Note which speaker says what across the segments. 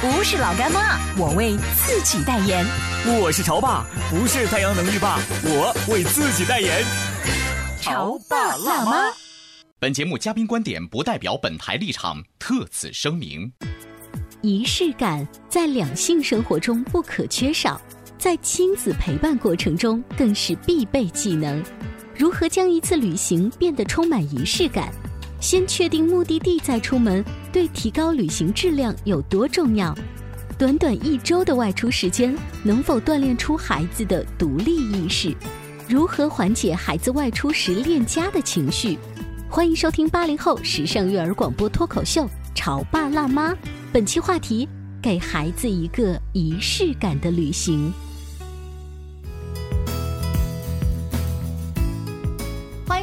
Speaker 1: 不是老干妈，我为自己代言。
Speaker 2: 我是潮爸，不是太阳能浴霸，我为自己代言。
Speaker 1: 潮爸辣妈。
Speaker 3: 本节目嘉宾观点不代表本台立场，特此声明。
Speaker 1: 仪式感在两性生活中不可缺少。在亲子陪伴过程中，更是必备技能。如何将一次旅行变得充满仪式感？先确定目的地再出门，对提高旅行质量有多重要？短短一周的外出时间，能否锻炼出孩子的独立意识？如何缓解孩子外出时恋家的情绪？欢迎收听八零后时尚育儿广播脱口秀《潮爸辣妈》，本期话题：给孩子一个仪式感的旅行。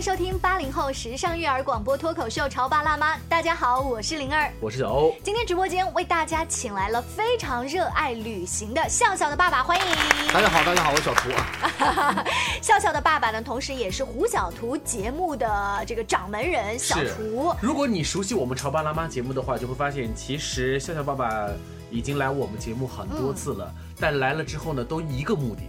Speaker 4: 收听八零后时尚育儿广播脱口秀《潮爸辣妈》，大家好，我是灵儿，
Speaker 5: 我是小欧。
Speaker 4: 今天直播间为大家请来了非常热爱旅行的笑笑的爸爸，欢迎。
Speaker 5: 大家好，大家好，我是小图啊。
Speaker 4: 笑笑的爸爸呢，同时也是胡小图节目的这个掌门人小图。
Speaker 5: 如果你熟悉我们《潮爸辣妈》节目的话，就会发现其实笑笑爸爸已经来我们节目很多次了，但来了之后呢，都一个目的。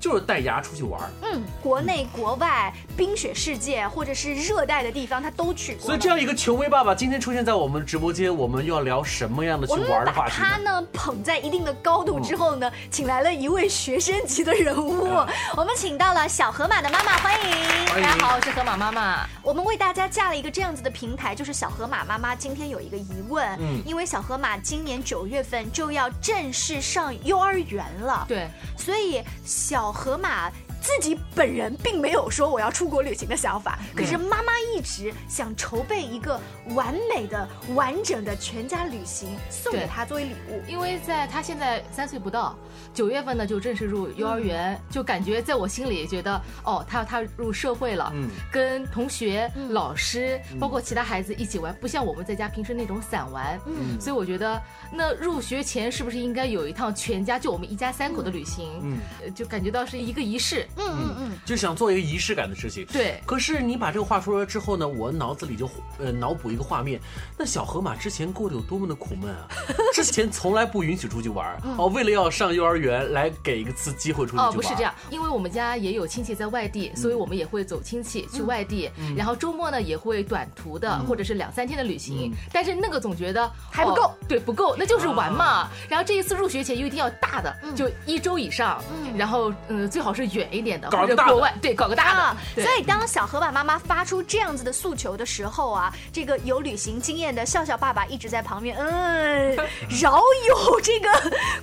Speaker 5: 就是带牙出去玩
Speaker 4: 嗯，国内国外冰雪世界或者是热带的地方，他都去过。
Speaker 5: 所以这样一个权威爸爸今天出现在我们直播间，我们要聊什么样的去玩的话题？
Speaker 4: 他呢捧在一定的高度之后呢，请来了一位学生级的人物，我们请到了小河马的妈妈，欢迎。
Speaker 6: 大家好，我是河马妈妈。
Speaker 4: 我们为大家架了一个这样子的平台，就是小河马妈妈今天有一个疑问，嗯，因为小河马今年九月份就要正式上幼儿园了，
Speaker 6: 对，
Speaker 4: 所以小。河马自己本人并没有说我要出国旅行的想法，可是妈妈一直想筹备一个完美的、完整的全家旅行送给他作为礼物，
Speaker 6: 因为在他现在三岁不到。九月份呢，就正式入幼儿园，就感觉在我心里觉得，哦，他要踏入社会了，嗯，跟同学、老师，包括其他孩子一起玩，不像我们在家平时那种散玩，嗯，所以我觉得，那入学前是不是应该有一趟全家就我们一家三口的旅行？嗯，就感觉到是一个仪式，
Speaker 5: 嗯嗯嗯，就想做一个仪式感的事情。
Speaker 6: 对，
Speaker 5: 可是你把这个话说出来之后呢，我脑子里就呃脑补一个画面，那小河马之前过得有多么的苦闷啊！之前从来不允许出去玩，哦，为了要上幼儿。园来给一次机会出去玩哦，
Speaker 6: 不是这样，因为我们家也有亲戚在外地，所以我们也会走亲戚去外地，然后周末呢也会短途的或者是两三天的旅行。但是那个总觉得
Speaker 4: 还不够，
Speaker 6: 对，不够，那就是玩嘛。然后这一次入学前又一定要大的，就一周以上，然后嗯，最好是远一点的，
Speaker 5: 搞个国
Speaker 6: 外，对，搞个大
Speaker 4: 的。所以当小河马妈妈发出这样子的诉求的时候啊，这个有旅行经验的笑笑爸爸一直在旁边，嗯，饶有这个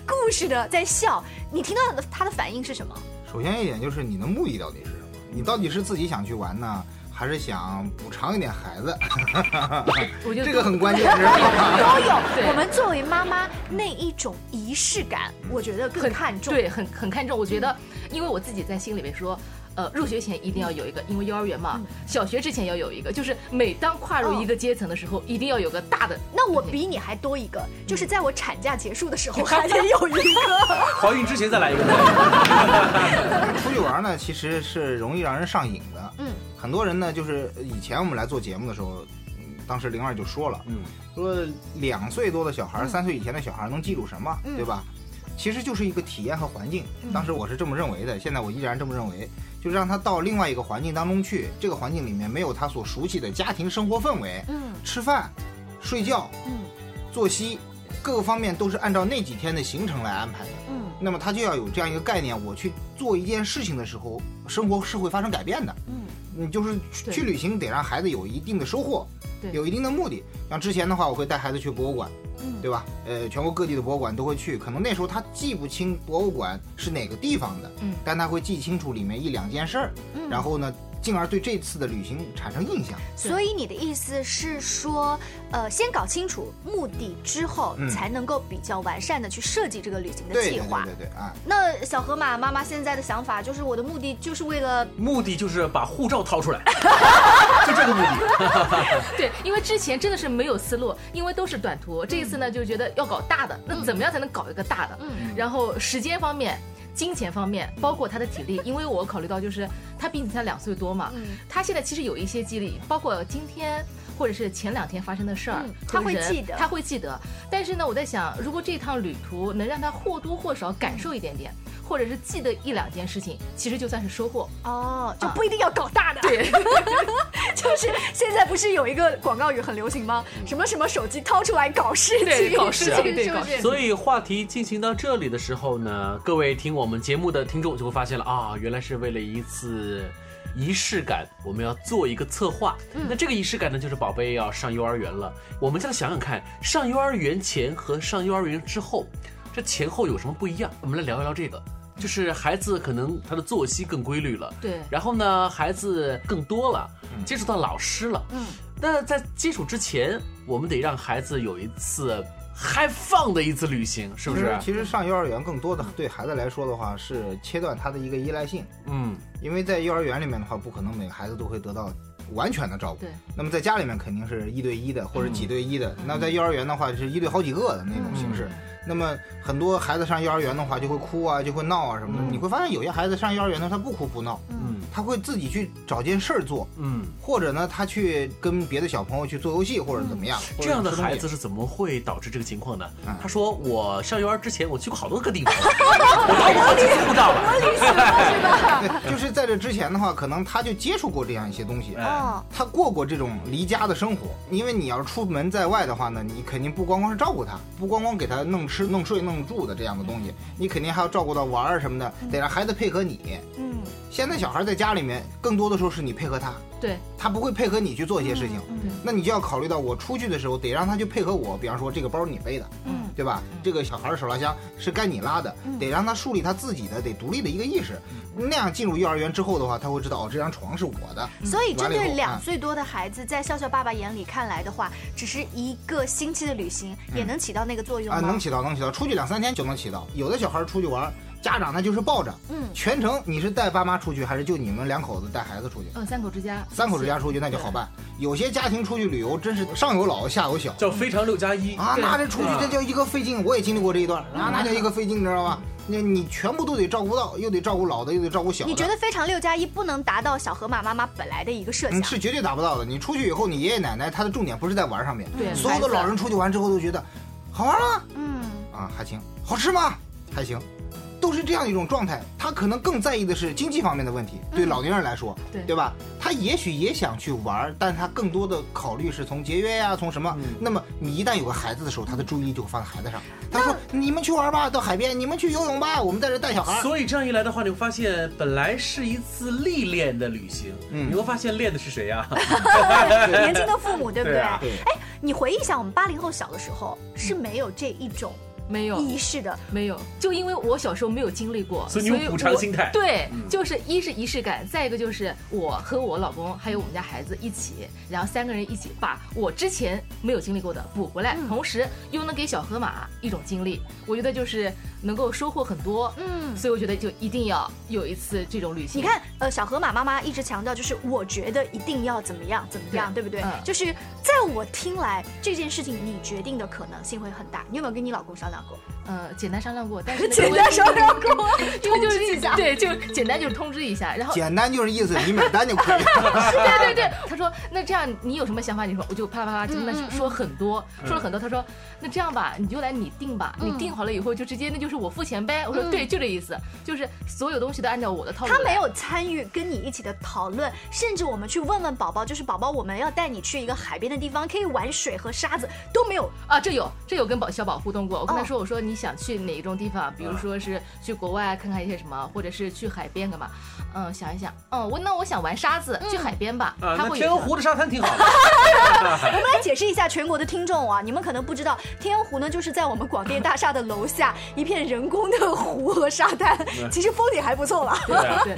Speaker 4: 故事的在笑。你听到的他的反应是什么？
Speaker 7: 首先一点就是你的目的到底是什么？你到底是自己想去玩呢，还是想补偿一点孩子？
Speaker 6: 我觉得
Speaker 7: 这个很关键，都
Speaker 4: 有。我们作为妈妈那一种仪式感，我觉得更看重。
Speaker 6: 对，很很看重。我觉得，因为我自己在心里面说。呃，入学前一定要有一个，因为幼儿园嘛，小学之前要有一个，就是每当跨入一个阶层的时候，一定要有个大的。
Speaker 4: 那我比你还多一个，就是在我产假结束的时候 还得有一个，
Speaker 5: 怀孕之前再来一个。
Speaker 7: 出去玩呢，其实是容易让人上瘾的。嗯，很多人呢，就是以前我们来做节目的时候，当时灵儿就说了，嗯，说两岁多的小孩，三岁以前的小孩能记住什么，对吧？其实就是一个体验和环境。当时我是这么认为的，现在我依然这么认为。就让他到另外一个环境当中去，这个环境里面没有他所熟悉的家庭生活氛围，嗯，吃饭、睡觉，嗯，作息，各个方面都是按照那几天的行程来安排的，嗯，那么他就要有这样一个概念，我去做一件事情的时候，生活是会发生改变的，嗯，你就是去旅行得让孩子有一定的收获，有一定的目的。像之前的话，我会带孩子去博物馆，对吧？呃，全国各地的博物馆都会去，可能那时候他记不清博物馆是哪个地方的，但他会记清楚里面一两件事儿，然后呢。进而对这次的旅行产生印象。
Speaker 4: 所以你的意思是说，呃，先搞清楚目的之后，才能够比较完善的去设计这个旅行的计划。
Speaker 7: 对对对啊。
Speaker 4: 那小河马妈妈现在的想法就是，我的目的就是为了
Speaker 5: 目的就是把护照掏出来，就这个目
Speaker 6: 的。对，因为之前真的是没有思路，因为都是短途。这一次呢，就觉得要搞大的，那怎么样才能搞一个大的？嗯。然后时间方面。金钱方面，包括他的体力，因为我考虑到就是他毕竟才两岁多嘛，他现在其实有一些记忆力，包括今天或者是前两天发生的事儿，
Speaker 4: 他会记得，
Speaker 6: 他会记得。但是呢，我在想，如果这趟旅途能让他或多或少感受一点点。或者是记得一两件事情，其实就算是收获
Speaker 4: 哦，就不一定要搞大的。
Speaker 6: 对，
Speaker 4: 就是现在不是有一个广告语很流行吗？什么什么手机掏出来搞事情，
Speaker 6: 搞事情，对，搞事情。
Speaker 5: 所以话题进行到这里的时候呢，各位听我们节目的听众就会发现了啊，原来是为了一次仪式感，我们要做一个策划。那这个仪式感呢，就是宝贝要上幼儿园了。我们再想想看，上幼儿园前和上幼儿园之后，这前后有什么不一样？我们来聊一聊这个。就是孩子可能他的作息更规律了，
Speaker 6: 对。
Speaker 5: 然后呢，孩子更多了，接触到老师了，嗯。那在接触之前，我们得让孩子有一次嗨放的一次旅行，是不是？
Speaker 7: 其实上幼儿园更多的对孩子来说的话，是切断他的一个依赖性，嗯。因为在幼儿园里面的话，不可能每个孩子都会得到完全的照顾，
Speaker 6: 对。
Speaker 7: 那么在家里面肯定是一对一的或者几对一的，那在幼儿园的话是一对好几个的那种形式。那么很多孩子上幼儿园的话就会哭啊，就会闹啊什么的。你会发现有些孩子上幼儿园呢，他不哭不闹，嗯，他会自己去找件事儿做，嗯，或者呢，他去跟别的小朋友去做游戏或者怎么样。
Speaker 5: 这样的孩子是怎么会导致这个情况呢？他说我上幼儿之前我去过好多个地方，我拿过好几次护照了，
Speaker 7: 就是在这之前的话，可能他就接触过这样一些东西，哦，他过过这种离家的生活。因为你要出门在外的话呢，你肯定不光光是照顾他，不光光给他弄吃。吃弄睡弄住的这样的东西，你肯定还要照顾到玩儿什么的，得让孩子配合你。嗯，现在小孩在家里面，更多的时候是你配合他，
Speaker 6: 对
Speaker 7: 他不会配合你去做一些事情。嗯，那你就要考虑到我出去的时候，得让他去配合我。比方说这个包你背的，嗯，对吧？这个小孩的手拉箱是该你拉的，得让他树立他自己的得独立的一个意识。那样进入幼儿园之后的话，他会知道哦，这张床是我的。
Speaker 4: 所以针对两岁多的孩子，在笑笑爸爸眼里看来的话，只是一个星期的旅行，也能起到那个作用
Speaker 7: 啊，能起到。能起到，出去两三天就能起到。有的小孩出去玩，家长呢就是抱着，嗯，全程你是带爸妈出去，还是就你们两口子带孩子出去？
Speaker 6: 嗯，三口之家，
Speaker 7: 三口之家出去那就好办。有些家庭出去旅游，真是上有老下有小，
Speaker 5: 叫非常六加一
Speaker 7: 啊，那这出去这叫一个费劲。我也经历过这一段啊，那叫一个费劲，你知道吗？那你全部都得照顾到，又得照顾老的，又得照顾小的。
Speaker 4: 你觉得非常六加一不能达到小河马妈妈本来的一个设想？
Speaker 7: 是绝对达不到的。你出去以后，你爷爷奶奶他的重点不是在玩上面，
Speaker 6: 对，
Speaker 7: 所有的老人出去玩之后都觉得好玩吗？嗯。啊，还行，好吃吗？还行，都是这样一种状态。他可能更在意的是经济方面的问题。对老年人来说，
Speaker 6: 对
Speaker 7: 对吧？他也许也想去玩，但他更多的考虑是从节约呀，从什么？那么你一旦有个孩子的时候，他的注意力就会放在孩子上。他说：“你们去玩吧，到海边，你们去游泳吧，我们在这带小孩。”
Speaker 5: 所以这样一来的话，你会发现，本来是一次历练的旅行，你会发现练的是谁呀？
Speaker 4: 年轻的父母，对不对？哎，你回忆一下，我们八零后小的时候是没有这一种。
Speaker 6: 没有
Speaker 4: 仪式的，
Speaker 6: 没有，就因为我小时候没有经历过，
Speaker 5: 所以你有补偿心态。
Speaker 6: 对，就是一是仪式感，再一个就是我和我老公还有我们家孩子一起，然后三个人一起把我之前没有经历过的补回来，同时又能给小河马一种经历，我觉得就是能够收获很多。嗯，所以我觉得就一定要有一次这种旅行。
Speaker 4: 你看，呃，小河马妈妈一直强调就是我觉得一定要怎么样怎么样，对不对？就是在我听来这件事情你决定的可能性会很大。你有没有跟你老公商量？
Speaker 6: 呃，简单商量过，但是
Speaker 4: 简单商量过，
Speaker 6: 通知一下，对，就简单就是通知一下，然后
Speaker 7: 简单就是意思你买单就可以了。
Speaker 6: 对对对，他说那这样你有什么想法？你说我就啪啦啪啦，真的说很多，说了很多。他说那这样吧，你就来你定吧，你定好了以后就直接那就是我付钱呗。我说对，就这意思，就是所有东西都按照我的套路。
Speaker 4: 他没有参与跟你一起的讨论，甚至我们去问问宝宝，就是宝宝我们要带你去一个海边的地方，可以玩水和沙子都没有
Speaker 6: 啊。这有这有跟宝小宝互动过，我跟他说我说你。想去哪一种地方，比如说是去国外看看一些什么，或者是去海边干嘛？嗯，想一想，嗯，我那我想玩沙子，去海边吧。
Speaker 5: 天鹅湖的沙滩挺好的。
Speaker 4: 我们来解释一下全国的听众啊，你们可能不知道，天鹅湖呢就是在我们广电大厦的楼下一片人工的湖和沙滩，其实风景还不错了。
Speaker 5: 对啊，
Speaker 6: 对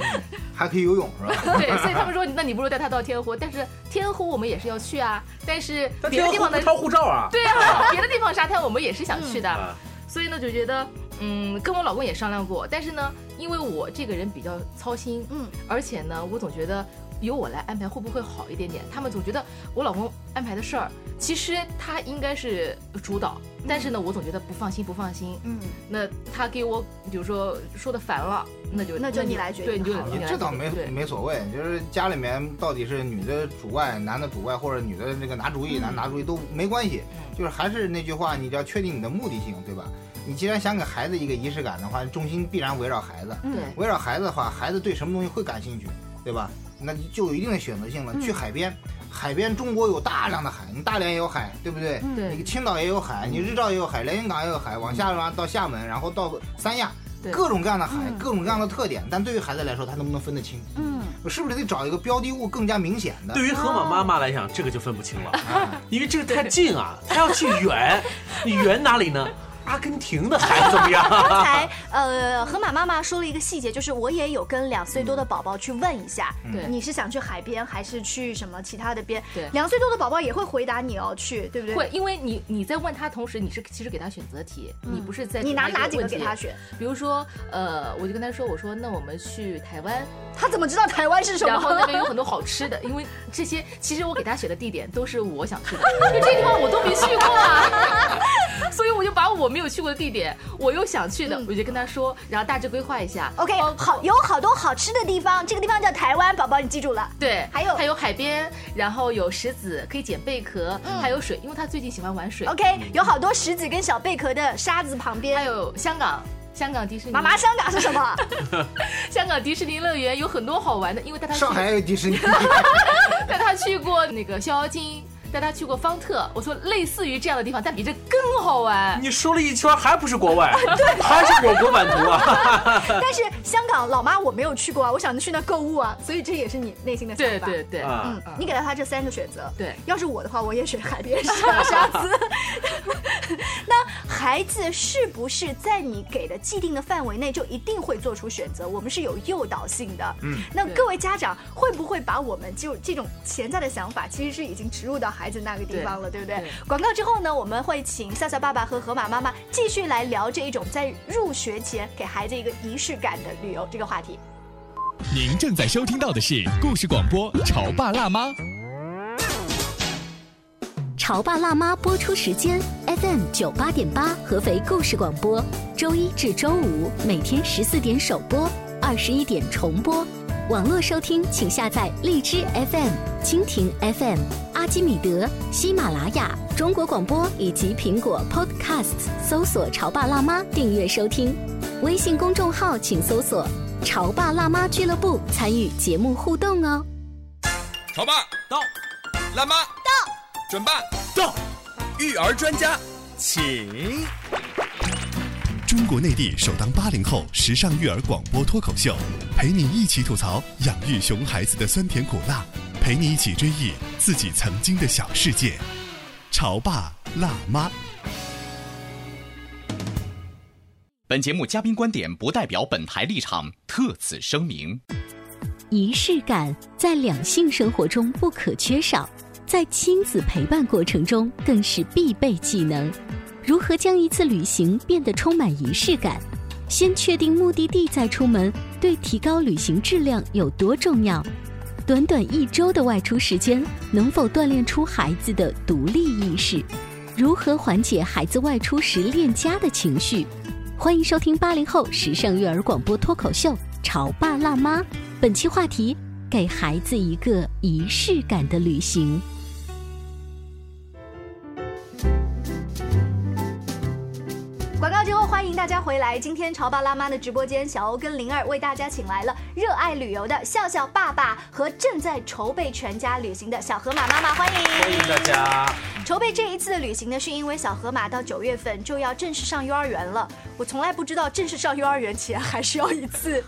Speaker 7: 还可以游泳是吧？
Speaker 6: 对，所以他们说，那你不如带他到天鹅湖，但是天鹅湖我们也是要去啊，但是别的地方的
Speaker 5: 掏护照啊。
Speaker 6: 对啊，别的地方沙滩我们也是想去的，
Speaker 5: 啊
Speaker 6: 所以呢就觉得，嗯，跟我老公也商量过，但是呢，因为我这个人比较操心，
Speaker 4: 嗯，
Speaker 6: 而且呢，我总觉得由我来安排会不会好一点点？他们总觉得我老公安排的事儿，其实他应该是主导，但是呢，我总觉得不放心，不放心。
Speaker 4: 嗯，
Speaker 6: 那他给我，比如说说的烦了，那就
Speaker 4: 那就你来决定
Speaker 6: 对，你就
Speaker 4: 定好了
Speaker 6: 你
Speaker 7: 这倒没没所谓，就是家里面到底是女的主外，男的主外，或者女的那个拿主意，男拿主意都没关系。就是还是那句话，你要确定你的目的性，对吧？你既然想给孩子一个仪式感的话，重心必然围绕孩子。
Speaker 4: 嗯
Speaker 6: 对
Speaker 7: 围绕孩子的话，孩子对什么东西会感兴趣，对吧？那就有一定的选择性了。去海边，海边中国有大量的海，你大连也有海，对不对？
Speaker 6: 对
Speaker 7: 你青岛也有海，你日照也有海，连云港也有海，往下完到厦门，然后到三亚，
Speaker 6: 对
Speaker 7: 各种各样的海，各种各样的特点。但对于孩子来说，他能不能分得清？
Speaker 4: 嗯，
Speaker 7: 我是不是得找一个标的物更加明显的？
Speaker 5: 对于河马妈妈来讲，这个就分不清了，
Speaker 7: 啊，
Speaker 5: 因为这个太近啊，他要去远，你 远哪里呢？阿根廷的孩子怎么样？
Speaker 4: 刚才呃，河马妈妈说了一个细节，就是我也有跟两岁多的宝宝去问一下，
Speaker 6: 对
Speaker 4: 你是想去海边还是去什么其他的边？
Speaker 6: 对
Speaker 4: 两岁多的宝宝也会回答你哦，去，对不对？
Speaker 6: 会，因为你你在问他同时，你是其实给他选择题，你不是在
Speaker 4: 你拿哪几个给他选？
Speaker 6: 比如说，呃，我就跟他说，我说那我们去台湾，
Speaker 4: 他怎么知道台湾是什么？
Speaker 6: 然后那边有很多好吃的，因为这些其实我给他选的地点都是我想去的，就这地方我都没去过啊，所以我就把我没有去过的地点，我又想去的，我就跟他说，然后大致规划一下。
Speaker 4: OK，
Speaker 6: 哦
Speaker 4: 好，有好多好吃的地方，这个地方叫台湾，宝宝你记住了。
Speaker 6: 对，
Speaker 4: 还有
Speaker 6: 还有海边，然后有石子可以捡贝壳，
Speaker 4: 嗯
Speaker 6: 还有水，因为他最近喜欢玩水。
Speaker 4: OK，有好多石子跟小贝壳的沙子旁边还。
Speaker 6: 有香港，香港迪士尼。
Speaker 4: 妈妈，香港是什么？
Speaker 6: 香港迪士尼乐园有很多好玩的，因为带他去
Speaker 7: 上海也有迪士尼，
Speaker 6: 带他去过那个逍遥津，带他去过方特。我说类似于这样的地方，但比这更好玩。
Speaker 5: 你说了一圈还不是国外，对还是我国版图啊？
Speaker 4: 但是香港老妈我没有去过啊，我想去那购物啊，所以这也是你内心的想法。
Speaker 6: 对对对，
Speaker 5: 啊
Speaker 4: 嗯，你给了他这三个选择。
Speaker 6: 对
Speaker 4: 要是我的话，我也选海边沙沙子。那孩子是不是在你给的既定的范围内就一定会做出选择？我们是有诱导性的。嗯，那各位家长会不会把我们就这种潜在的想法，其实是已经植入到孩子那个地方了，对不对？
Speaker 6: 对
Speaker 4: 广告之后呢，我们会请笑笑爸爸和河马妈妈继续来聊这一种在入学前给孩子一个仪式感的旅游这个话题。
Speaker 3: 您正在收听到的是故事广播《潮爸辣妈》。
Speaker 1: 《潮爸辣妈》播出时间：FM 九八点八，合肥故事广播，周一至周五每天十四点首播，二十一点重播。网络收听，请下载荔枝 FM、蜻蜓 FM、阿基米德、喜马拉雅、中国广播以及苹果 Podcasts，搜索“潮爸辣妈”订阅收听。微信公众号请搜索“潮爸辣妈俱乐部”，参与节目互动哦。
Speaker 8: 潮爸
Speaker 5: 到，
Speaker 8: 辣妈到，准爸
Speaker 5: 到，
Speaker 8: 育儿专家，请。
Speaker 9: 中国内地首档八零后时尚育儿广播脱口秀，陪你一起吐槽养育熊孩子的酸甜苦辣，陪你一起追忆自己曾经的小世界。潮爸辣妈。
Speaker 3: 本节目嘉宾观点不代表本台立场，特此声明。
Speaker 1: 仪式感在两性生活中不可缺少，在亲子陪伴过程中更是必备技能。如何将一次旅行变得充满仪式感？先确定目的地再出门，对提高旅行质量有多重要？短短一周的外出时间，能否锻炼出孩子的独立意识？如何缓解孩子外出时恋家的情绪？欢迎收听八零后时尚育儿广播脱口秀《潮爸辣妈》。本期话题：给孩子一个仪式感的旅行。
Speaker 4: 大家回来。今天潮爸辣妈的直播间，小欧跟灵儿为大家请来了热爱旅游的笑笑爸爸和正在筹备全家旅行的小河马妈妈，欢迎。
Speaker 5: 欢迎大家。
Speaker 4: 筹备这一次的旅行呢，是因为小河马到九月份就要正式上幼儿园了。我从来不知道正式上幼儿园前还需要一次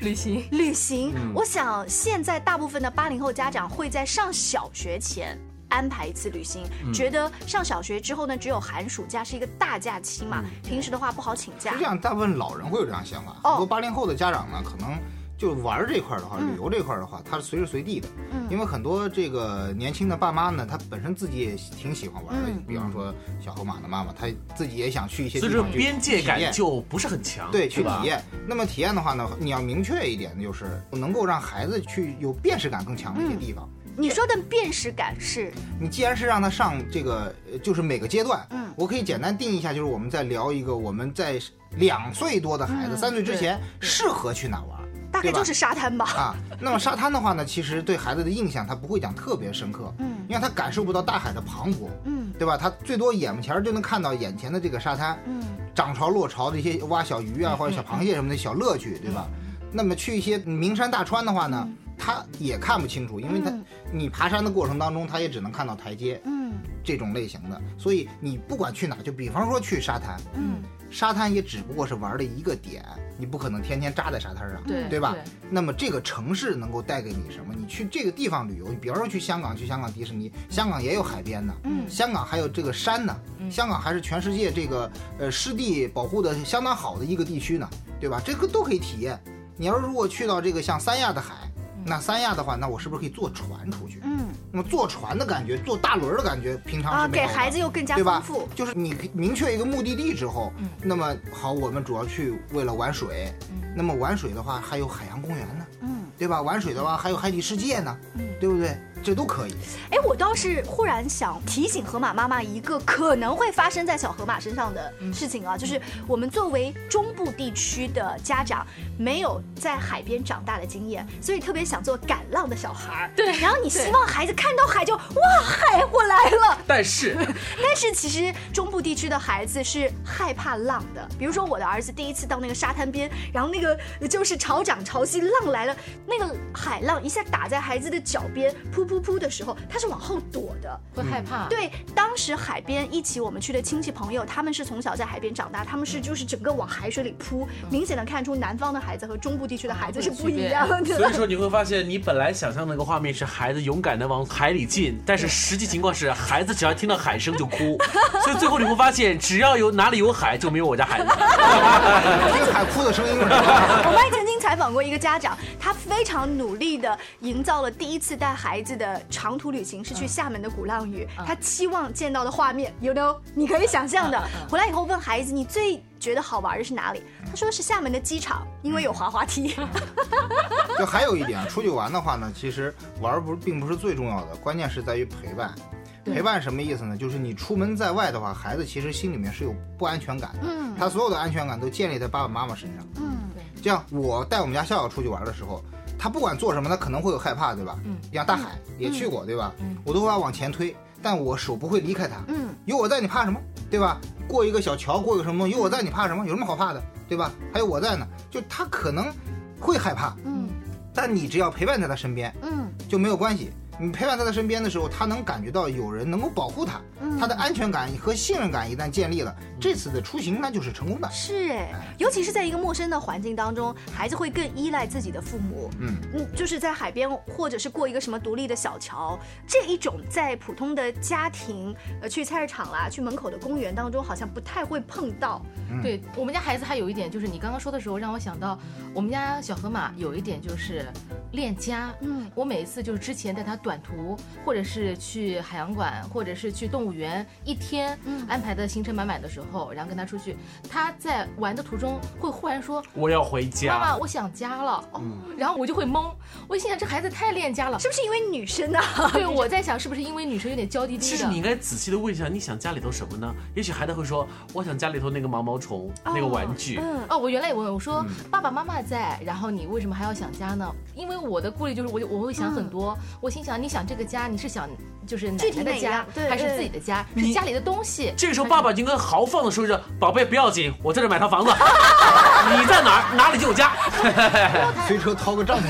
Speaker 6: 旅行。
Speaker 4: 旅行，我想现在大部分的八零后家长会在上小学前。安排一次旅行，觉得上小学之后呢，只有寒暑假是一个大假期嘛，平时的话不好请假。
Speaker 7: 实际上，大部分老人会有这样想法。很多八零后的家长呢，可能就玩这块的话，旅游这块的话，他是随时随地的。嗯。因为很多这个年轻的爸妈呢，他本身自己也挺喜欢玩的。嗯。比方说小河马的妈妈，她自己也想去一些地方
Speaker 5: 去边界感就不是很强。
Speaker 7: 对，去体验。那么体验的话呢，你要明确一点，就是能够让孩子去有辨识感更强的一些地方。
Speaker 4: 你说的辨识感是，
Speaker 7: 你既然是让他上这个，就是每个阶段，嗯，我可以简单定义一下，就是我们在聊一个我们在两岁多的孩子，三岁之前适合去哪玩，
Speaker 4: 大概就是沙滩吧。
Speaker 7: 啊，那么沙滩的话呢，其实对孩子的印象他不会讲特别深刻，嗯，因为他感受不到大海的磅礴，嗯，对吧？他最多眼前就能看到眼前的这个沙滩，嗯，涨潮落潮的一些挖小鱼啊或者小螃蟹什么的小乐趣，对吧？那么去一些名山大川的话呢？他也看不清楚，因为他你爬山的过程当中，他也只能看到台阶，嗯，这种类型的，所以你不管去哪，就比方说去沙滩，嗯，沙滩也只不过是玩的一个点，你不可能天天扎在沙滩上，
Speaker 6: 对
Speaker 7: 对吧？那么这个城市能够带给你什么？你去这个地方旅游，你比方说去香港，去香港迪士尼，香港也有海边呢，嗯，香港还有这个山呢，香港还是全世界这个呃湿地保护的相当好的一个地区呢，对吧？这个都可以体验。你要是如果去到这个像三亚的海。那三亚的话，那我是不是可以坐船出去？嗯，那么坐船的感觉，坐大轮的感觉，平常是
Speaker 4: 给孩子又更加丰富。
Speaker 7: 就是你明确一个目的地之后，那么好，我们主要去为了玩水。那么玩水的话，还有海洋公园呢，嗯，对吧？玩水的话，还有海底世界呢，嗯，对不对？这都可以。
Speaker 4: 哎，我倒是忽然想提醒河马妈妈一个可能会发生在小河马身上的事情啊，就是我们作为中部地区的家长，没有在海边长大的经验，所以特别想做赶浪的小孩儿。
Speaker 6: 对。
Speaker 4: 然后你希望孩子看到海就哇，海我来了。
Speaker 5: 但是，
Speaker 4: 但是其实中部地区的孩子是害怕浪的。比如说我的儿子第一次到那个沙滩边，然后那个就是潮涨潮汐，浪来了，那个海浪一下打在孩子的脚边，噗噗。扑扑的时候，他是往后躲的，
Speaker 6: 会害怕。
Speaker 4: 对，当时海边一起我们去的亲戚朋友，他们是从小在海边长大，他们是就是整个往海水里扑，明显的看出南方的孩子和中部地区的孩子是不一样的。
Speaker 5: 所以说你会发现，你本来想象那个画面是孩子勇敢的往海里进，但是实际情况是孩子只要听到海声就哭。所以最后你会发现，只要有哪里有海，就没有我家孩子。
Speaker 7: 听海哭的声音。
Speaker 4: 我们曾经采访过一个家长，他非常努力的营造了第一次带孩子的。的长途旅行是去厦门的鼓浪屿，他期望见到的画面，you know，你可以想象的。回来以后问孩子，你最觉得好玩的是哪里？他说是厦门的机场，因为有滑滑梯。
Speaker 7: 就还有一点，出去玩的话呢，其实玩不并不是最重要的，关键是在于陪伴。陪伴什么意思呢？就是你出门在外的话，孩子其实心里面是有不安全感的。嗯，他所有的安全感都建立在爸爸妈妈身上。嗯，对。这样，我带我们家笑笑出去玩的时候。他不管做什么，他可能会有害怕，对吧？嗯，像大海也去过，对吧？嗯，我都会要往前推，但我手不会离开他。嗯，有我在，你怕什么？对吧？过一个小桥，过一个什么东西，有我在，你怕什么？有什么好怕的？对吧？还有我在呢，就他可能会害怕。嗯，但你只要陪伴在他身边，嗯，就没有关系。你陪伴在他身边的时候，他能感觉到有人能够保护他，他的安全感和信任感一旦建立了，这次的出行那就是成功的。
Speaker 4: 是哎，尤其是在一个陌生的环境当中，孩子会更依赖自己的父母。嗯嗯，就是在海边或者是过一个什么独立的小桥，这一种在普通的家庭，呃，去菜市场啦，去门口的公园当中，好像不太会碰到。
Speaker 6: 对我们家孩子还有一点，就是你刚刚说的时候，让我想到我们家小河马有一点就是恋家。嗯，我每一次就是之前带他。短途，或者是去海洋馆，或者是去动物园，一天安排的行程满满的时候，然后跟他出去，他在玩的途中会忽然说：“
Speaker 5: 我要回家，
Speaker 6: 妈妈，我想家了。”嗯，然后我就会懵，我心想这孩子太恋家了，
Speaker 4: 是不是因为女生呢？
Speaker 6: 对，我在想是不是因为女生有点娇滴滴
Speaker 5: 的。其实你应该仔细的问一下，你想家里头什么呢？也许孩子会说：“我想家里头那个毛毛虫，那个玩具。”
Speaker 6: 哦，我原来也问我说：“爸爸妈妈在，然后你为什么还要想家呢？”因为我的顾虑就是我我会想很多，我心想。你想这个家，你是想就是奶奶的家，还是自己的家？
Speaker 5: 你
Speaker 6: 是家里的东西。
Speaker 5: 这个时候，爸爸应该豪放的说着：“宝贝，不要紧，我在这买套房子，你在哪儿，哪里就有家。
Speaker 7: 随车掏个帐篷，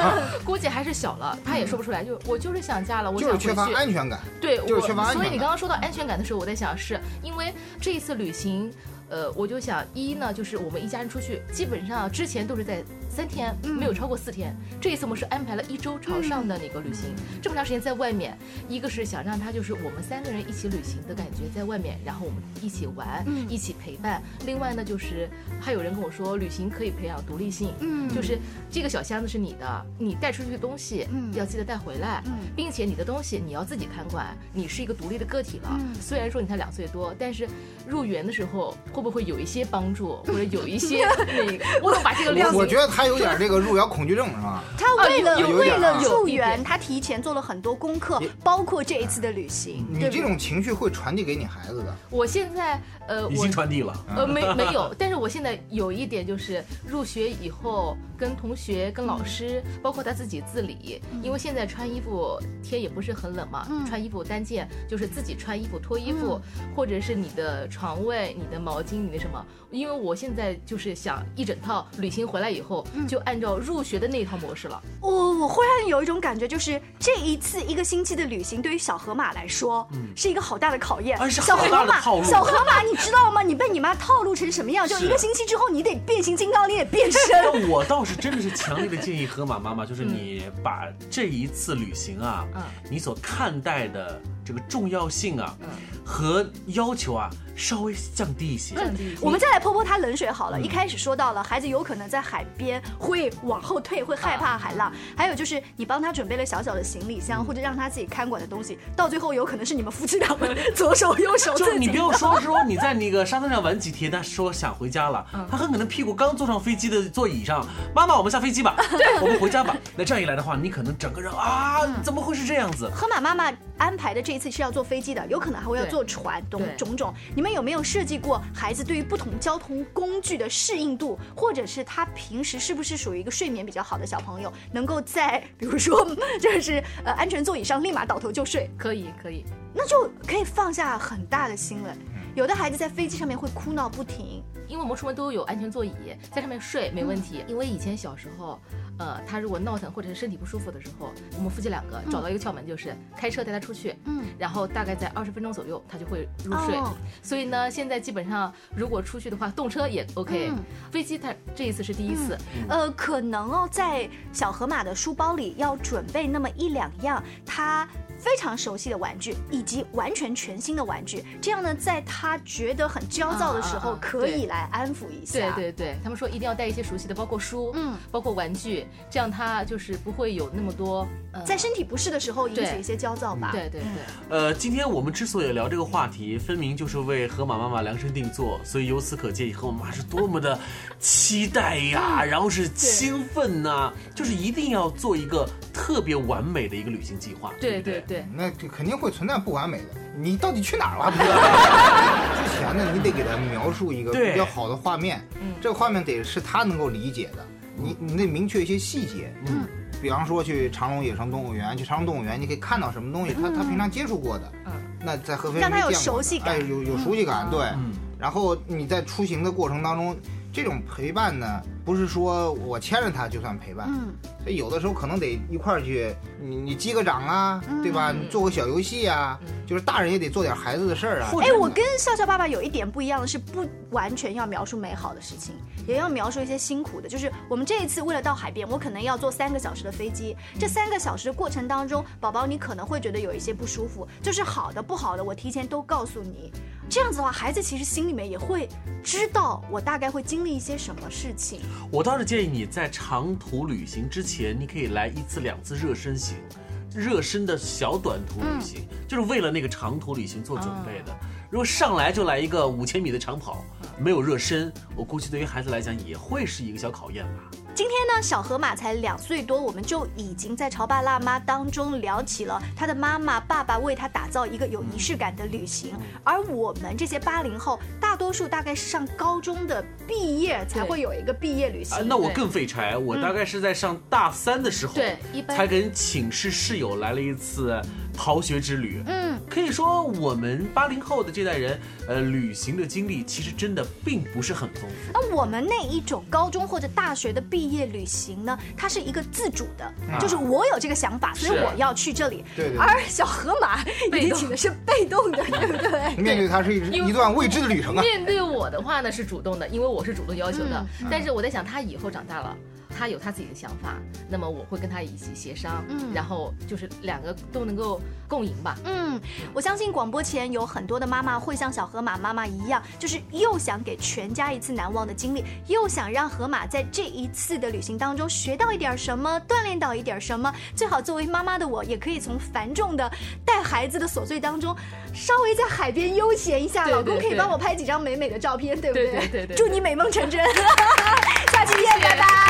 Speaker 6: 估计还是小了，他也说不出来。就我就是想家了，我想
Speaker 7: 就是缺乏。安全感。
Speaker 6: 对，
Speaker 7: 就是缺乏安全感
Speaker 6: 我所以你刚刚说到安全感的时候，我在想，是因为这一次旅行，呃，我就想一呢，就是我们一家人出去，基本上之前都是在三天，没有超过四天。这一次我们是安排了一周朝上的那个旅行，这么长时间在外面，一个是想让他就是我们三个人一起旅行的感觉，在外面，然后我们一起玩，一起陪伴。另外呢，就是还有人跟我说，旅行可以培养独立性，
Speaker 4: 嗯
Speaker 6: 就是这个小箱子是你的，你带出去的东西
Speaker 4: 嗯
Speaker 6: 要记得带回来，
Speaker 4: 嗯
Speaker 6: 并且你的东西你要自己看管，你是一个独立的个体了。
Speaker 4: 嗯
Speaker 6: 虽然说你才两岁多，但是入园的时候会不会有一些帮助，或者有一些 那个，我能把这个量
Speaker 7: 我觉得他有点这个入窑恐惧症是吧？
Speaker 4: 他为了、为了入园，他提前做了很多功课，包括这一次的旅行。
Speaker 7: 你
Speaker 4: 对
Speaker 7: 这种情绪会传递给你孩子的。
Speaker 6: 我现在呃，”
Speaker 5: 已经传递了。
Speaker 6: 呃，没没有，但是我现在有一点就是入学以后跟同学、跟老师，包括他自己自理，因为现在穿衣服天也不是很冷嘛，
Speaker 4: 嗯
Speaker 6: 穿衣服单件就是自己穿衣服、脱衣服，或者是你的床位、你的毛巾、你的什么，因为我现在就是想一整套旅行回来以后，就按照入学的那一套模式了。
Speaker 4: 我我忽然有一种感觉，就是这一次一个星期的旅行，对于小河马来说，是一个好大的考验。
Speaker 5: 啊
Speaker 4: 小河马小河马，你知道吗？你被你妈套路成什么样？就一个星期之后，你得变形金刚，你得变身。
Speaker 5: 那我倒是真的是强烈的建议河马妈妈，就是你把这一次旅行啊，
Speaker 6: 嗯
Speaker 5: 你所看待的这个重要性啊，
Speaker 6: 嗯
Speaker 5: 和要求啊，稍微降低一些。
Speaker 6: 降低一些
Speaker 4: 我们再来泼泼他冷水好了。
Speaker 5: 嗯
Speaker 4: 一开始说到了，孩子有可能在海边会往后退，会害怕海浪。还有就是你帮他准备了小小的行李箱，或者让他自己看管的东西，到最后有可能是你们夫妻俩们 左手右手
Speaker 5: 就是你不要说说你在那个沙滩上玩几天，他说想回家了，
Speaker 6: 嗯
Speaker 5: 他很可能屁股刚坐上飞机的座椅上，妈妈我们下飞机吧，我们回家吧。那这样一来的话，你可能整个人啊，
Speaker 6: 嗯
Speaker 5: 怎么会是这样子？
Speaker 4: 河马妈妈安排的这一次是要坐飞机的，有可能还会要坐船，种种种。你们有没有设计过孩子对于不同交通工具的适应度，或者是他平时是不是属于一个睡眠比较好的小朋友，能够在比如说 就是呃安全座椅上立马倒头就睡，
Speaker 6: 可以可以，
Speaker 4: 那就可以放下很大的心了。有的孩子在飞机上面会哭闹不停，
Speaker 6: 因为我们出门都有安全座椅，在上面睡没问题。因为以前小时候，呃，他如果闹腾或者是身体不舒服的时候，我们夫妻两个找到一个窍门，就是开车带他出去，
Speaker 4: 嗯，
Speaker 6: 然后大概在二十分钟左右，他就会入睡。
Speaker 4: 哦。
Speaker 6: 所以呢，现在基本上如果出去的话，动车也 OK，、
Speaker 4: 嗯
Speaker 6: 飞机他这一次是第一次，
Speaker 4: 呃，可能哦，在小河马的书包里要准备那么一两样他非常熟悉的玩具，以及完全全新的玩具。这样呢，在他觉得很焦躁的时候，可以来安抚一
Speaker 6: 对
Speaker 4: 下。
Speaker 6: 对对，他们说一定要带一些熟悉的，包括书，
Speaker 4: 嗯，
Speaker 6: 包括玩具，这样他就是不会有那么多，呃、
Speaker 4: 在身体不适的时候引起一些焦躁吧。
Speaker 6: 对对对。
Speaker 5: 呃，今天我们之所以聊这个话题，分明就是为河马妈妈量身定做，所以由此可见，河马妈妈是多么的期待呀，然后是兴奋呐、就是一定要做一个特别完美的一个旅行计划。
Speaker 6: 对
Speaker 5: 不对
Speaker 6: 对对，
Speaker 7: 那这肯定会存在不完美的。你到底去哪儿了？不知道。之前呢，你得给他描述一个比较好的画面，
Speaker 6: 嗯。
Speaker 7: 这个画面得是他能够理解的。你你得明确一些细节，嗯，比方说去长隆野生动物园，去长隆动物园，你可以看到什么东西，他他平常接触过的，
Speaker 6: 嗯，
Speaker 7: 那在合肥
Speaker 4: 让他有
Speaker 7: 没见过
Speaker 4: 熟悉感。
Speaker 7: 哎，有有熟悉感，对。
Speaker 5: 嗯。
Speaker 7: 然后你在出行的过程当中，这种陪伴呢，不是说我牵着他就算陪伴，
Speaker 4: 嗯，
Speaker 7: 所以有的时候可能得一块儿去，你你击个掌啊，对吧？你做个小游戏啊，就是大人也得做点孩子的事儿啊。
Speaker 4: 哎，我跟笑笑爸爸有一点不一样的是，不完全要描述美好的事情，也要描述一些辛苦的。就是我们这一次为了到海边，我可能要坐三个小时的飞机，这三个小时的过程当中，宝宝你可能会觉得有一些不舒服，就是好的不好的，我提前都告诉你。这样子的话，孩子其实心里面也会知道我大概会经历一些什么事情。
Speaker 5: 我倒是建议你在长途旅行之前，你可以来一次两次热身行，热身的小短途旅行，就是为了那个长途旅行做准备的。如果上来就来一个五千米的长跑，没有热身，我估计对于孩子来讲也会是一个小考验吧。
Speaker 4: 今天呢，小河马才两岁多，我们就已经在潮爸辣妈当中聊起了他的妈妈、爸爸为他打造一个有仪式感的旅行。而我们这些八零后，大多数大概是上高中的毕业才会有一个毕业旅行。
Speaker 5: 那我更废柴，我大概是在上大三的时候，
Speaker 6: 对，
Speaker 5: 才跟寝室室友来了一次。逃学之旅，嗯，可以说我们八零后的这代人，呃，旅行的经历其实真的并不是很丰富。
Speaker 4: 那我们那一种高中或者大学的毕业旅行呢，它是一个自主的，就是我有这个想法，所以我要去这里。
Speaker 7: 对对。
Speaker 4: 而小河马引起的是被动的，对不对？
Speaker 7: 面对它是一一段未知的旅程啊。
Speaker 6: 面对我的话呢是主动的，因为我是主动要求的。但是我在想，他以后长大了。他有他自己的想法，那么我会跟他一起协商，嗯，然后就是两个都能够共赢吧。
Speaker 4: 嗯，我相信广播前有很多的妈妈会像小河马妈妈一样，就是又想给全家一次难忘的经历，又想让河马在这一次的旅行当中学到一点什么，锻炼到一点什么。最好作为妈妈的我，也可以从繁重的带孩子的琐碎当中，稍微在海边悠闲一下，老公可以帮我拍几张美美的照片，对不
Speaker 6: 对？对对对。
Speaker 4: 祝你美梦成真，下期见，拜拜。